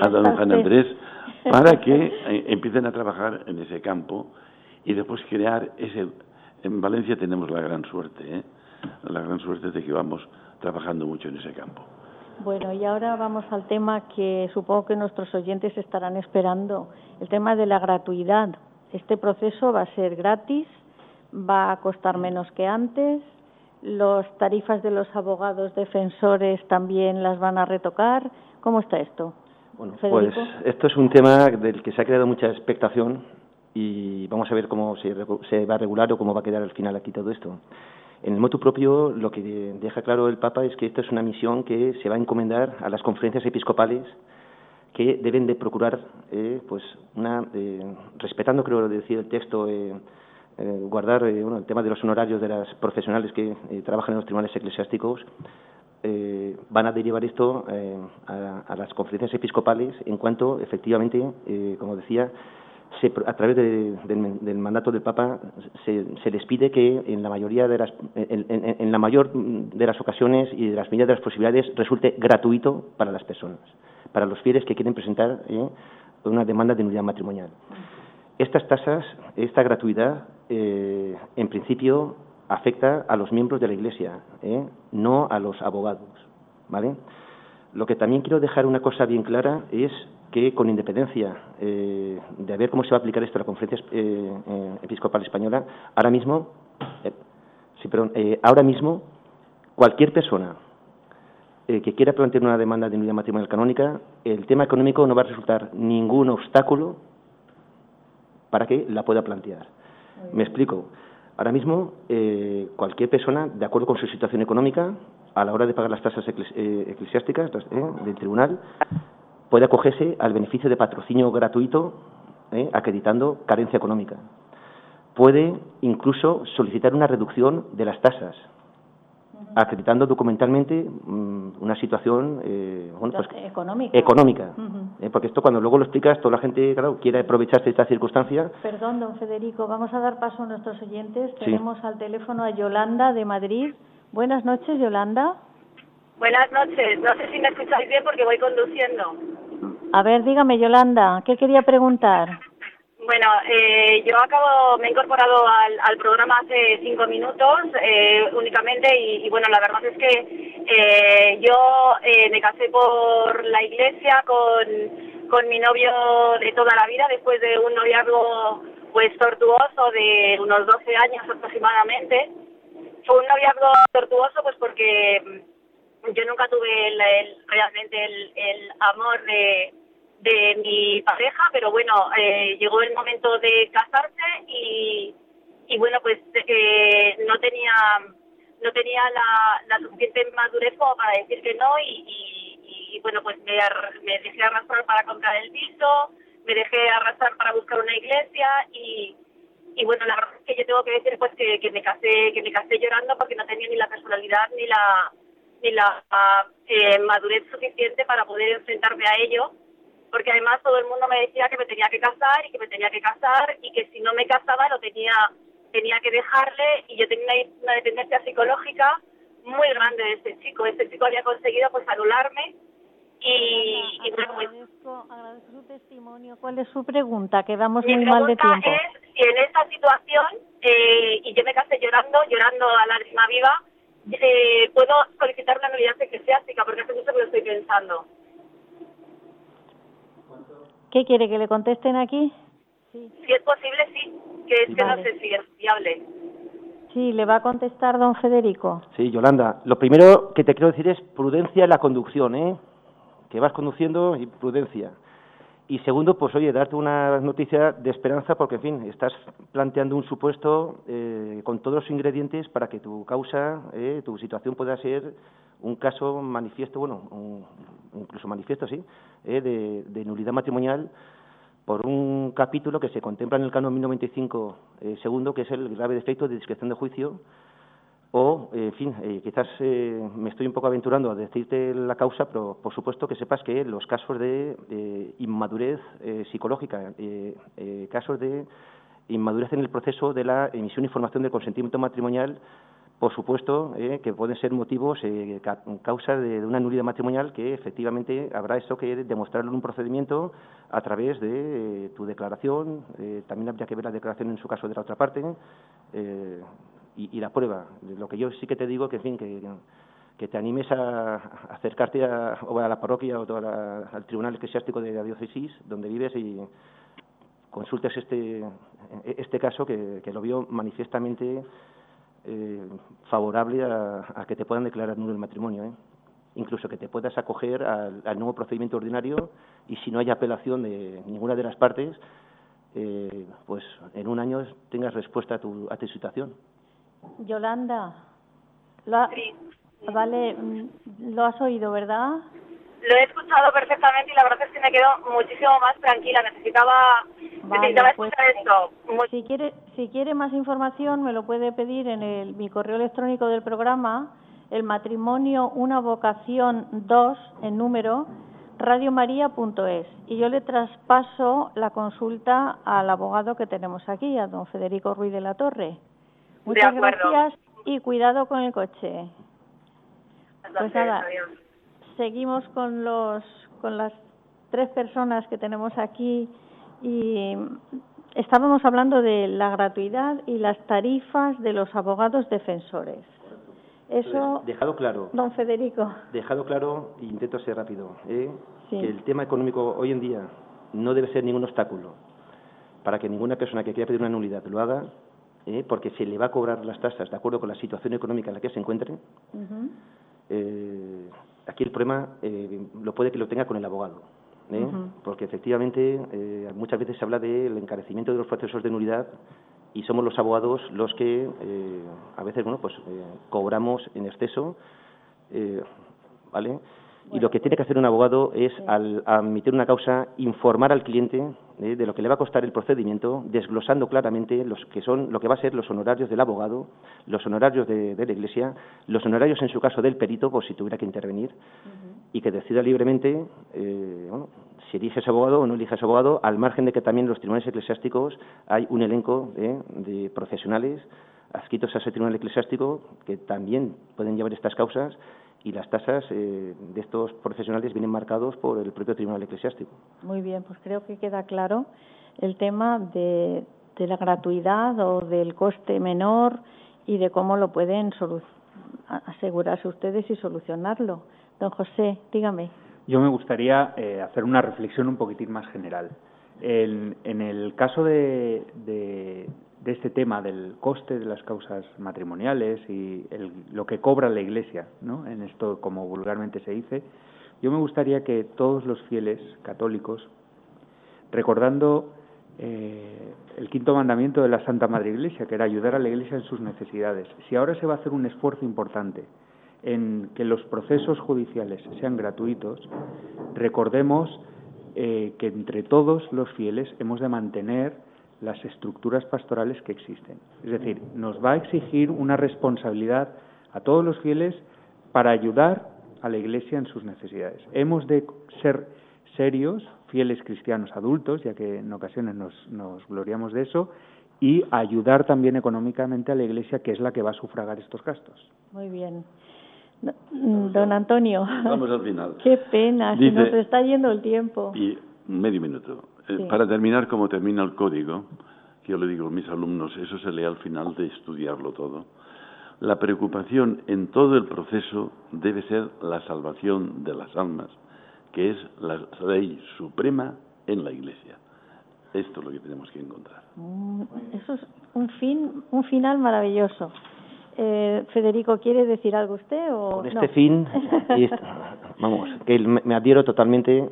a don Juan Andrés para que eh, empiecen a trabajar en ese campo y después crear ese... En Valencia tenemos la gran suerte, ¿eh? la gran suerte de que vamos trabajando mucho en ese campo. Bueno, y ahora vamos al tema que supongo que nuestros oyentes estarán esperando, el tema de la gratuidad. Este proceso va a ser gratis, va a costar menos que antes, las tarifas de los abogados defensores también las van a retocar. ¿Cómo está esto? Bueno, pues esto es un tema del que se ha creado mucha expectación y vamos a ver cómo se, se va a regular o cómo va a quedar al final aquí todo esto. En el motu propio, lo que deja claro el Papa es que esta es una misión que se va a encomendar a las conferencias episcopales que deben de procurar, eh, pues, una, eh, respetando, creo decir el texto, eh, guardar bueno, el tema de los honorarios de las profesionales que trabajan en los tribunales eclesiásticos, van a derivar esto a, las conferencias episcopales en cuanto, efectivamente, como decía, se, a través del mandato del Papa se, se, les pide que en la mayoría de las en, en, la mayor de las ocasiones y de las medidas de las posibilidades resulte gratuito para las personas para los fieles que quieren presentar ¿eh? una demanda de nulidad matrimonial. Estas tasas, esta gratuidad, eh, en principio afecta a los miembros de la Iglesia, ¿eh? no a los abogados, ¿vale? Lo que también quiero dejar una cosa bien clara es que con independencia eh, de ver cómo se va a aplicar esto a la Conferencia eh, Episcopal Española, ahora mismo, sí, perdón, ahora mismo cualquier persona que quiera plantear una demanda de unidad matrimonial canónica, el tema económico no va a resultar ningún obstáculo para que la pueda plantear. Me explico. Ahora mismo, eh, cualquier persona, de acuerdo con su situación económica, a la hora de pagar las tasas eh, eclesiásticas eh, del tribunal, puede acogerse al beneficio de patrocinio gratuito acreditando carencia económica. Puede incluso solicitar una reducción de las tasas acreditando documentalmente mm, una situación eh, bueno, pues, económica, económica eh, porque esto cuando luego lo explicas toda la gente claro quiere aprovecharse de esta circunstancia. Perdón don Federico vamos a dar paso a nuestros oyentes. Tenemos al teléfono a Yolanda de Madrid. Buenas noches Yolanda buenas noches. No sé si me escucháis bien porque voy conduciendo. A ver dígame Yolanda qué quería preguntar bueno, eh, yo acabo, me he incorporado al, al programa hace cinco minutos eh, únicamente y, bueno, la verdad es que eh, yo eh, me casé por la iglesia con, con mi novio de toda la vida después de un noviazgo pues tortuoso de unos 12 años aproximadamente. Fue un noviazgo tortuoso pues porque yo nunca tuve el, realmente el, el amor de mi pareja, pero bueno, eh, llegó el momento de casarse y, y bueno, pues eh, no tenía no tenía la, la suficiente madurez como para decir que no y, y, bueno, pues me, me dejé arrastrar para comprar el piso, me dejé arrastrar para buscar una iglesia y, y bueno, la verdad es que yo tengo que decir pues que, que me casé que me casé llorando porque no tenía ni la personalidad ni la ni la eh, madurez suficiente para poder enfrentarme a ello porque además todo el mundo me decía que me tenía que casar y que me tenía que casar y que si no me casaba lo tenía tenía que dejarle y yo tenía una dependencia psicológica muy grande de este chico. Este chico había conseguido pues anularme y, y pues, agradezco, agradezco, su testimonio. ¿Cuál es su pregunta? Quedamos muy mal de tiempo. es si en esta situación, eh, y yo me casé llorando, llorando a lágrima viva, eh, puedo solicitar una nulidad eclesiástica, porque hace mucho que lo estoy pensando. ¿Qué quiere que le contesten aquí? Sí. Si es posible, sí, que es que no sé si es viable. Sí, le va a contestar don Federico. Sí, Yolanda, lo primero que te quiero decir es prudencia en la conducción, ¿eh? Que vas conduciendo y prudencia. Y segundo, pues oye, darte una noticia de esperanza porque, en fin, estás planteando un supuesto eh, con todos los ingredientes para que tu causa, eh, tu situación pueda ser un caso manifiesto, bueno, incluso manifiesto, sí, eh, de, nulidad matrimonial por un capítulo que se contempla en el canon 1095 eh, segundo, que es el grave defecto de discreción de juicio, o, en fin, eh, quizás me estoy un poco aventurando a decirte la causa, pero por supuesto que sepas que los casos de inmadurez psicológica, casos de inmadurez en el proceso de la emisión y formación del consentimiento matrimonial, por supuesto, eh, que pueden ser motivos, eh, causa de, una nulidad matrimonial que efectivamente habrá eso que demostrarlo en un procedimiento a través de eh, tu declaración, eh, también habría que ver la declaración en su caso de la otra parte y, la prueba. Lo que yo sí que te digo que, en fin, que, te animes a, acercarte a, a, la parroquia o al tribunal eclesiástico de la diócesis donde vives y consultes este, este caso que, lo vio manifiestamente eh, favorable a, que te puedan declarar nulo el matrimonio. ¿eh? Incluso que te puedas acoger al, nuevo procedimiento ordinario y si no hay apelación de ninguna de las partes, eh, pues en un año tengas respuesta a tu, a tu situación. Yolanda, vale, mm, lo has oído, ¿verdad? Lo he escuchado perfectamente y la verdad es que me quedo muchísimo más tranquila. Necesitaba, necesitaba pues, escuchar esto. Si quiere, si quiere más información, me lo puede pedir en el, mi correo electrónico del programa, el matrimonio una vocación 2 en número radiomaria.es y yo le traspaso la consulta al abogado que tenemos aquí, a don Federico Ruiz de la Torre. Muchas gracias y cuidado con el coche. Pues nada, seguimos con los con las tres personas que tenemos aquí y estábamos hablando de la gratuidad y las tarifas de los abogados defensores. Eso, dejado claro. Don Federico. Dejado claro, y intento ser rápido, ¿eh? Sí. que el tema económico hoy en día no debe ser ningún obstáculo para que ninguna persona que quiera pedir una nulidad lo haga, ¿eh? porque se le va a cobrar las tasas de acuerdo con la situación económica en la que se encuentre. Eh, aquí el problema eh, lo puede que lo tenga con el abogado, ¿eh? Porque efectivamente eh, muchas veces se habla del encarecimiento de los procesos de nulidad y somos los abogados los que eh, a veces bueno pues eh, cobramos en exceso, eh, ¿vale? Y lo que tiene que hacer un abogado es, al admitir una causa, informar al cliente eh, de lo que le va a costar el procedimiento, desglosando claramente los que son, lo que va a ser los honorarios del abogado, los honorarios de, de la Iglesia, los honorarios, en su caso, del perito, por si tuviera que intervenir, y que decida libremente, eh, bueno, si elige ese abogado o no elige ese abogado, al margen de que también en los tribunales eclesiásticos hay un elenco eh, de profesionales adscritos a ese tribunal eclesiástico que también pueden llevar estas causas y las tasas eh, de estos profesionales vienen marcados por el propio tribunal eclesiástico. Muy bien, pues creo que queda claro el tema de, de la gratuidad o del coste menor y de cómo lo pueden asegurarse ustedes y solucionarlo. Don José, dígame. Yo me gustaría eh, hacer una reflexión un poquitín más general. En, en el caso de, de, de este tema del coste de las causas matrimoniales y el- lo que cobra la Iglesia, ¿no? en esto como vulgarmente se dice, yo me gustaría que todos los fieles católicos, recordando eh, el quinto mandamiento de la Santa Madre Iglesia, que era ayudar a la Iglesia en sus necesidades, si ahora se va a hacer un esfuerzo importante en que los procesos judiciales sean gratuitos, recordemos eh, que entre todos los fieles hemos de mantener las estructuras pastorales que existen. Es decir, nos va a exigir una responsabilidad a todos los fieles para ayudar a la Iglesia en sus necesidades. Hemos de ser serios, fieles cristianos adultos, ya que en ocasiones nos, nos gloriamos de eso, y ayudar también económicamente a la Iglesia, que es la que va a sufragar estos gastos. Muy bien. Mm, Don Antonio. Vamos al final. Qué pena, se Dice- nos está yendo el tiempo. Y medio minuto. Eh, Sí. Para terminar, como termina el código, que yo le digo a mis alumnos, eso se lee al final de estudiarlo todo. La preocupación en todo el proceso debe ser la salvación de las almas, que es la ley suprema en la Iglesia. Esto es lo que tenemos que encontrar. Mm, Eso es un fin, un final maravilloso. Eh, Federico, ¿quiere decir algo usted o Con no? este fin, y esto- vamos, que me me adhiero totalmente.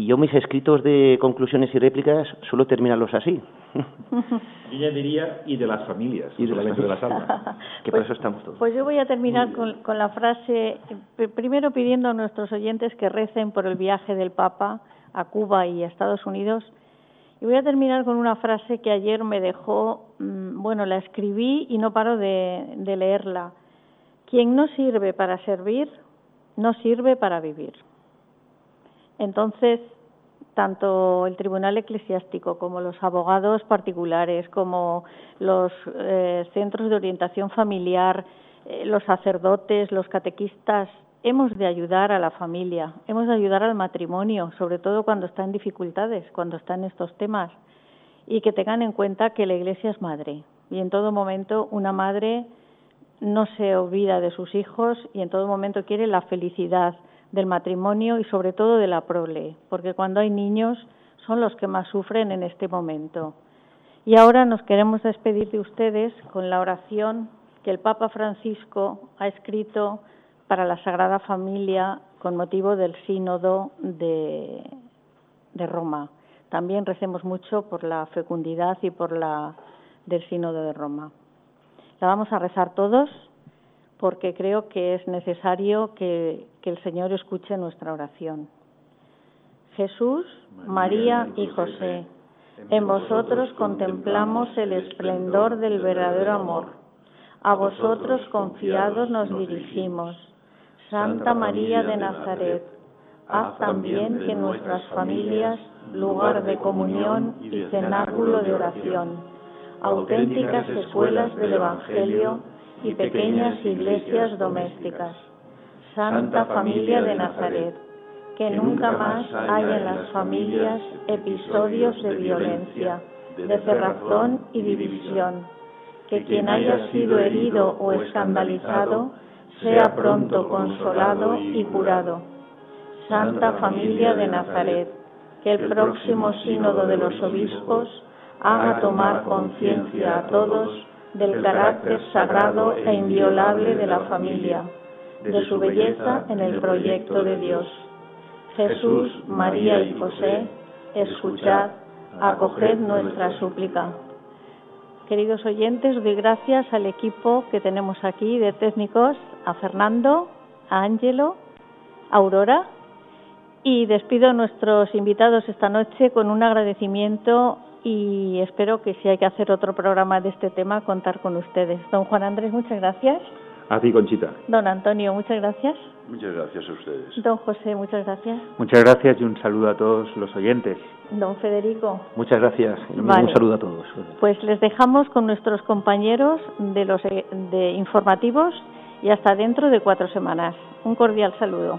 Y yo mis escritos de conclusiones y réplicas suelo terminarlos así. Yo ya diría, y de las familias, Y de las solamente de las almas. que para eso estamos todos. Pues yo voy a terminar con, con la frase, eh, primero pidiendo a nuestros oyentes que recen por el viaje del Papa a Cuba y a Estados Unidos. Y voy a terminar con una frase que ayer me dejó, mm, bueno, la escribí y no paro de, de leerla. Quien no sirve para servir, no sirve para vivir. Entonces, tanto el Tribunal Eclesiástico como los abogados particulares, como los eh, centros de orientación familiar, eh, los sacerdotes, los catequistas, hemos de ayudar a la familia, hemos de ayudar al matrimonio, sobre todo cuando está en dificultades, cuando está en estos temas, y que tengan en cuenta que la Iglesia es madre y en todo momento una madre no se olvida de sus hijos y en todo momento quiere la felicidad del matrimonio y sobre todo de la prole, porque cuando hay niños son los que más sufren en este momento. Y ahora nos queremos despedir de ustedes con la oración que el Papa Francisco ha escrito para la Sagrada Familia con motivo del sínodo de, de Roma. También recemos mucho por la fecundidad y por la del sínodo de Roma. La vamos a rezar todos porque creo que es necesario que, que el Señor escuche nuestra oración. Jesús, María y José, en vosotros contemplamos el esplendor del verdadero amor. A vosotros confiados nos dirigimos. Santa María de Nazaret, haz también que nuestras familias, lugar de comunión y cenáculo de oración, auténticas escuelas del Evangelio y pequeñas iglesias domésticas. Santa Familia de Nazaret, que nunca más haya en las familias episodios de violencia, de cerrazón y división, que quien haya sido herido o escandalizado sea pronto consolado y curado. Santa Familia de Nazaret, que el próximo sínodo de los obispos haga tomar conciencia a todos del carácter sagrado e inviolable de la familia, de su belleza en el proyecto de Dios. Jesús, María y José, escuchad, acoged nuestra súplica. Queridos oyentes, doy gracias al equipo que tenemos aquí de técnicos, a Fernando, a Ángelo, a Aurora, y despido a nuestros invitados esta noche con un agradecimiento y espero que si hay que hacer otro programa de este tema, contar con ustedes. Don Juan Andrés, muchas gracias. A ti, Conchita. Don Antonio, muchas gracias. Muchas gracias a ustedes. Don José, muchas gracias. Muchas gracias y un saludo a todos los oyentes. Don Federico. Muchas gracias. Vale. Un saludo a todos. Pues les dejamos con nuestros compañeros de los eh, de informativos y hasta dentro de cuatro semanas. Un cordial saludo.